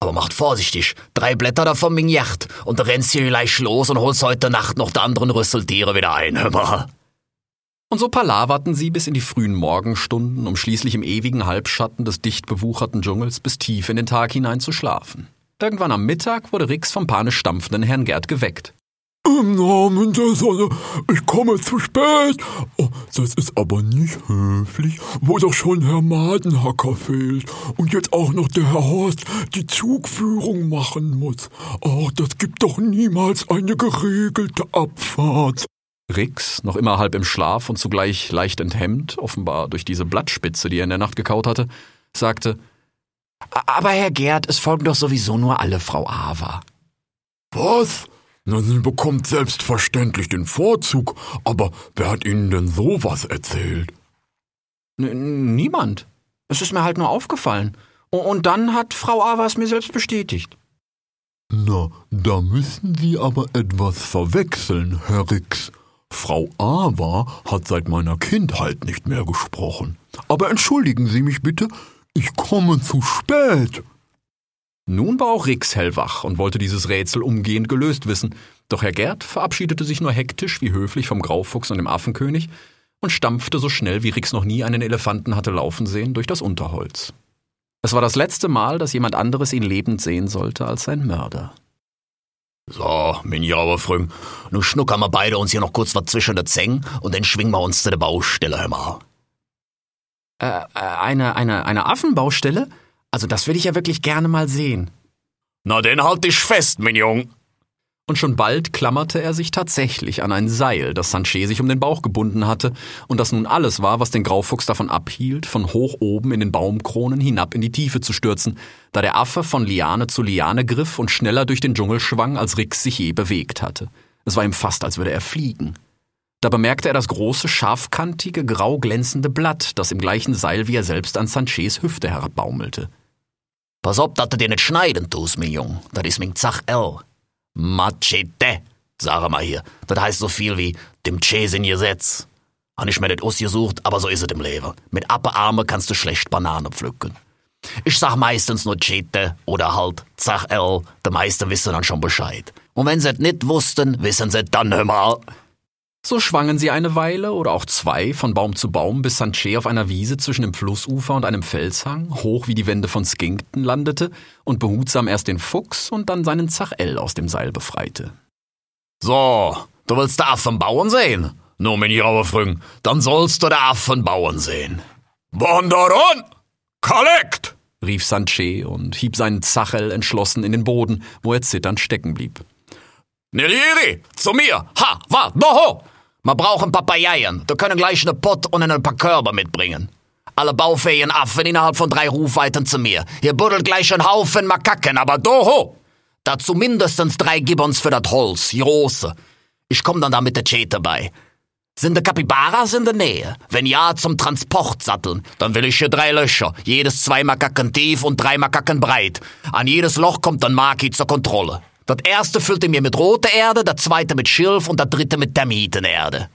Aber macht vorsichtig, drei Blätter davon min Yacht und rennst hier gleich los und holst heute Nacht noch die anderen Rüsseltiere wieder ein, hör mal. Und so palaverten sie bis in die frühen Morgenstunden, um schließlich im ewigen Halbschatten des dicht bewucherten Dschungels bis tief in den Tag hinein zu schlafen. Irgendwann am Mittag wurde Rix vom panisch stampfenden Herrn Gerd geweckt. Im Namen der Sonne, ich komme zu spät. Oh, das ist aber nicht höflich, wo doch schon Herr Madenhacker fehlt und jetzt auch noch der Herr Horst die Zugführung machen muss. Ach, das gibt doch niemals eine geregelte Abfahrt. Rix, noch immer halb im Schlaf und zugleich leicht enthemmt, offenbar durch diese Blattspitze, die er in der Nacht gekaut hatte, sagte, Aber Herr Gerd, es folgen doch sowieso nur alle Frau Ava. Was? Na, sie bekommt selbstverständlich den Vorzug, aber wer hat Ihnen denn sowas erzählt? N niemand. Es ist mir halt nur aufgefallen. Und dann hat Frau Ava es mir selbst bestätigt. Na, da müssen Sie aber etwas verwechseln, Herr Rix. Frau Ava hat seit meiner Kindheit nicht mehr gesprochen. Aber entschuldigen Sie mich bitte, ich komme zu spät. Nun war auch Rix hellwach und wollte dieses Rätsel umgehend gelöst wissen, doch Herr Gerd verabschiedete sich nur hektisch wie höflich vom Graufuchs und dem Affenkönig und stampfte so schnell, wie Rix noch nie einen Elefanten hatte laufen sehen, durch das Unterholz. Es war das letzte Mal, dass jemand anderes ihn lebend sehen sollte als sein Mörder. So, mein Jauerfrüng, nu schnuckern wir beide uns hier noch kurz was zwischen der Zäng und dann schwingen wir uns zu der Baustelle, hör mal. Äh, äh, eine, eine, eine Affenbaustelle? Also das würde ich ja wirklich gerne mal sehen. Na, den halt dich fest, mein Jung. Und schon bald klammerte er sich tatsächlich an ein Seil, das Sanchez sich um den Bauch gebunden hatte und das nun alles war, was den Graufuchs davon abhielt, von hoch oben in den Baumkronen hinab in die Tiefe zu stürzen, da der Affe von Liane zu Liane griff und schneller durch den Dschungel schwang, als Rix sich je bewegt hatte. Es war ihm fast, als würde er fliegen. Da bemerkte er das große, scharfkantige, grau glänzende Blatt, das im gleichen Seil wie er selbst an Sanchez Hüfte herabbaumelte. Pass op, dass du dir nicht schneiden tust, mein Jung. Das ist mein Zach L. Machete, sage mal hier. Das heißt so viel wie dem Chase in Gesetz. Han ich mir das ausgesucht, aber so ist es im Leben. Mit Appearme kannst du schlecht Banane pflücken. Ich sag meistens nur Chete oder halt Zach L. Die meisten wissen dann schon Bescheid. Und wenn sie es nicht wussten, wissen sie dann mal. So schwangen sie eine Weile oder auch zwei von Baum zu Baum, bis Sanchez auf einer Wiese zwischen dem Flussufer und einem Felshang, hoch wie die Wände von Skinkton, landete und behutsam erst den Fuchs und dann seinen Zachell aus dem Seil befreite. So, du willst der Affen bauen sehen? Nur mein Jauerfrüng, dann sollst du der Affen bauen sehen. Wanderon! Kollekt! rief Sanchez und hieb seinen Zachel entschlossen in den Boden, wo er zitternd stecken blieb. Nelieri, zu mir! Ha, wart, doho! Wir brauchen Papayeien. Du können gleich ne Pott und ein paar Körbe mitbringen. Alle baufähigen Affen innerhalb von drei Rufweiten zu mir. Hier buddelt gleich ein Haufen Makaken, aber doho! Dazu mindestens drei Gibbons für das Holz, große. Ich komm dann da mit der Chete bei. Sind die Kapibaras in der Nähe? Wenn ja, zum Transport satteln. Dann will ich hier drei Löcher, jedes zwei Makaken tief und drei Makaken breit. An jedes Loch kommt ein Maki zur Kontrolle. Das erste füllt ihr mir mit roter Erde, das zweite mit Schilf und das dritte mit Termitenerde.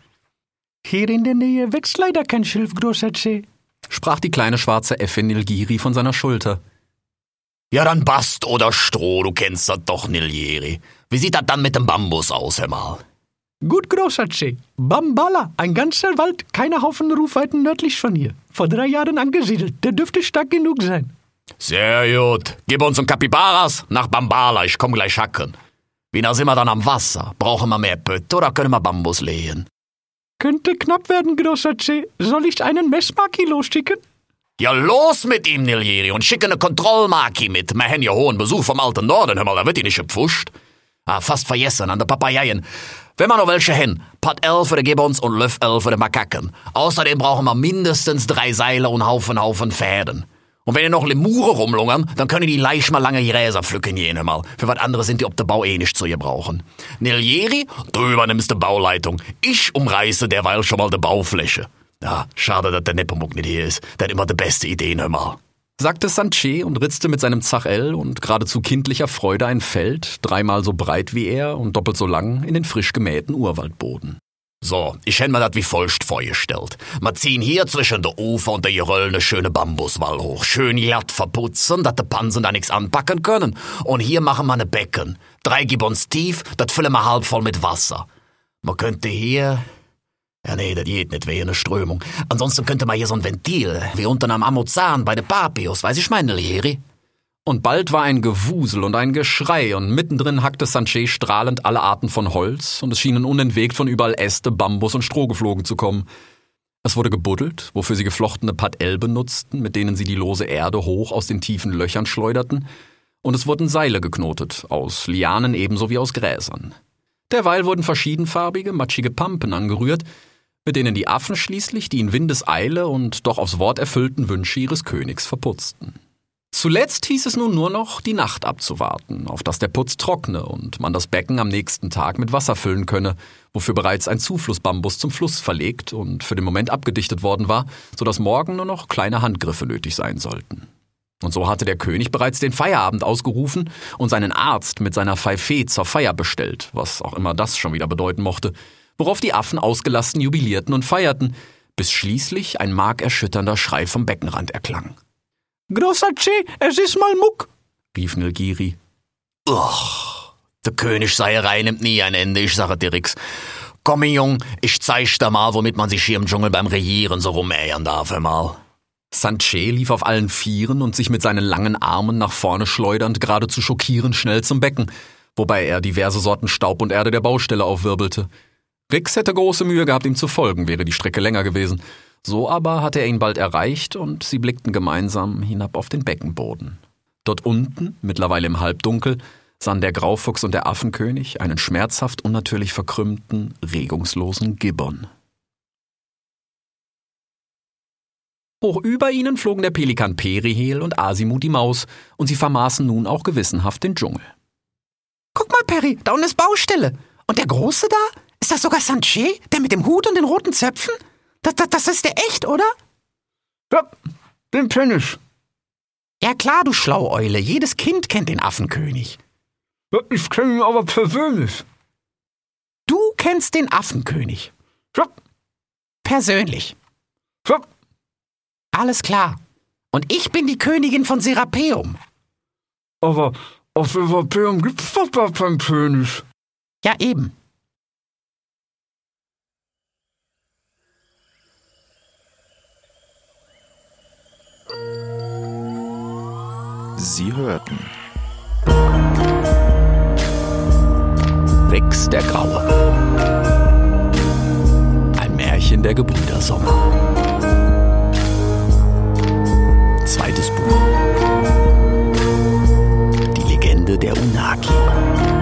Hier in der Nähe wächst leider kein Schilf, großer C. sprach die kleine schwarze Effe Nilgiri von seiner Schulter. Ja, dann Bast oder Stroh, du kennst das doch, Nilieri. Wie sieht das dann mit dem Bambus aus, hör mal? Gut, großer C. Bambala, ein ganzer Wald, keine Haufen Rufweiten nördlich von hier. Vor drei Jahren angesiedelt. Der dürfte stark genug sein. Sehr gut. Gib uns ein Kapibaras nach Bambala, ich komm gleich hacken. Wie nah sind wir dann am Wasser? Brauchen wir mehr Pötte oder können wir Bambus lehen? Könnte knapp werden, großer C. Soll ich einen Messmaki losschicken? Ja, los mit ihm, Nilieri, und schicke ne Kontrollmaki mit. Wir haben ja hohen Besuch vom alten Norden, hör mal, da wird die nicht gepfuscht. Ah, fast vergessen, an der Papayeien. Wenn wir noch welche hin, Pot L für die Gibbons und Löff L für die Makaken. Außerdem brauchen wir mindestens drei Seile und Haufen, Haufen Fäden. Und wenn ihr noch Lemure rumlungern, dann können die leicht mal lange Gräser pflücken jene mal. Für was anderes sind die ob der Bau eh nicht zu ihr brauchen. Nilieri, du übernimmst die Bauleitung. Ich umreiße derweil schon mal die Baufläche. Ja, schade, dass der Nepomuk nicht hier ist. Der hat immer die beste Ideen, hör mal. sagte Sanchez und ritzte mit seinem Zachell und geradezu kindlicher Freude ein Feld, dreimal so breit wie er und doppelt so lang, in den frisch gemähten Urwaldboden. So, ich hätt mir das wie folgt vorgestellt. Wir ziehen hier zwischen der Ufer und der Geröll ne schöne Bambuswall hoch. Schön glatt verputzen, dass die Pansen da nix anpacken können. Und hier machen wir ne Becken. Drei Gibbons tief, das füllen wir halb voll mit Wasser. Man könnte hier... Ja, nee, das geht nicht wegen der Strömung. Ansonsten könnte man hier so ein Ventil, wie unten am Amazon bei de Papios, weiß ich meine, Lieri. Und bald war ein Gewusel und ein Geschrei, und mittendrin hackte Sanchez strahlend alle Arten von Holz, und es schienen unentwegt von überall Äste, Bambus und Stroh geflogen zu kommen. Es wurde gebuddelt, wofür sie geflochtene Padell benutzten, mit denen sie die lose Erde hoch aus den tiefen Löchern schleuderten, und es wurden Seile geknotet, aus Lianen ebenso wie aus Gräsern. Derweil wurden verschiedenfarbige, matschige Pampen angerührt, mit denen die Affen schließlich die in Windeseile und doch aufs Wort erfüllten Wünsche ihres Königs verputzten. Zuletzt hieß es nun nur noch, die Nacht abzuwarten, auf dass der Putz trockne und man das Becken am nächsten Tag mit Wasser füllen könne, wofür bereits ein Zuflussbambus zum Fluss verlegt und für den Moment abgedichtet worden war, so dass morgen nur noch kleine Handgriffe nötig sein sollten. Und so hatte der König bereits den Feierabend ausgerufen und seinen Arzt mit seiner Pfeife zur Feier bestellt, was auch immer das schon wieder bedeuten mochte, worauf die Affen ausgelassen jubilierten und feierten, bis schließlich ein markerschütternder Schrei vom Beckenrand erklang. Großer C, es ist mal Muck. rief Nilgiri. Uch, der Königseierei nimmt nie ein Ende, ich sage dir nix. Komm, Jung, ich zeig dir mal, womit man sich hier im Dschungel beim Regieren so rumähen darf, einmal. Sanche lief auf allen Vieren und sich mit seinen langen Armen nach vorne schleudernd geradezu schockierend schnell zum Becken, wobei er diverse Sorten Staub und Erde der Baustelle aufwirbelte. Rix hätte große Mühe gehabt, ihm zu folgen, wäre die Strecke länger gewesen. So aber hatte er ihn bald erreicht und sie blickten gemeinsam hinab auf den Beckenboden. Dort unten, mittlerweile im Halbdunkel, sahen der Graufuchs und der Affenkönig einen schmerzhaft unnatürlich verkrümmten, regungslosen Gibbon. Hoch über ihnen flogen der Pelikan Perihel und Asimu die Maus, und sie vermaßen nun auch gewissenhaft den Dschungel. Guck mal, Perry, da unten ist Baustelle. Und der Große da? Ist das sogar Sanche, der mit dem Hut und den roten Zöpfen? Das, das, das ist der echt, oder? Ja, den kenn ich. Ja klar, du Schlaueule. Jedes Kind kennt den Affenkönig. Ja, ich kenne ihn aber persönlich. Du kennst den Affenkönig. Ja, Persönlich. ja, Alles klar. Und ich bin die Königin von Serapeum. aber auf Europäum gibt's doch gar keinen König. Ja, eben. Sie hörten. Wix der Graue. Ein Märchen der Gebrüder Sommer. Zweites Buch. Die Legende der Unaki.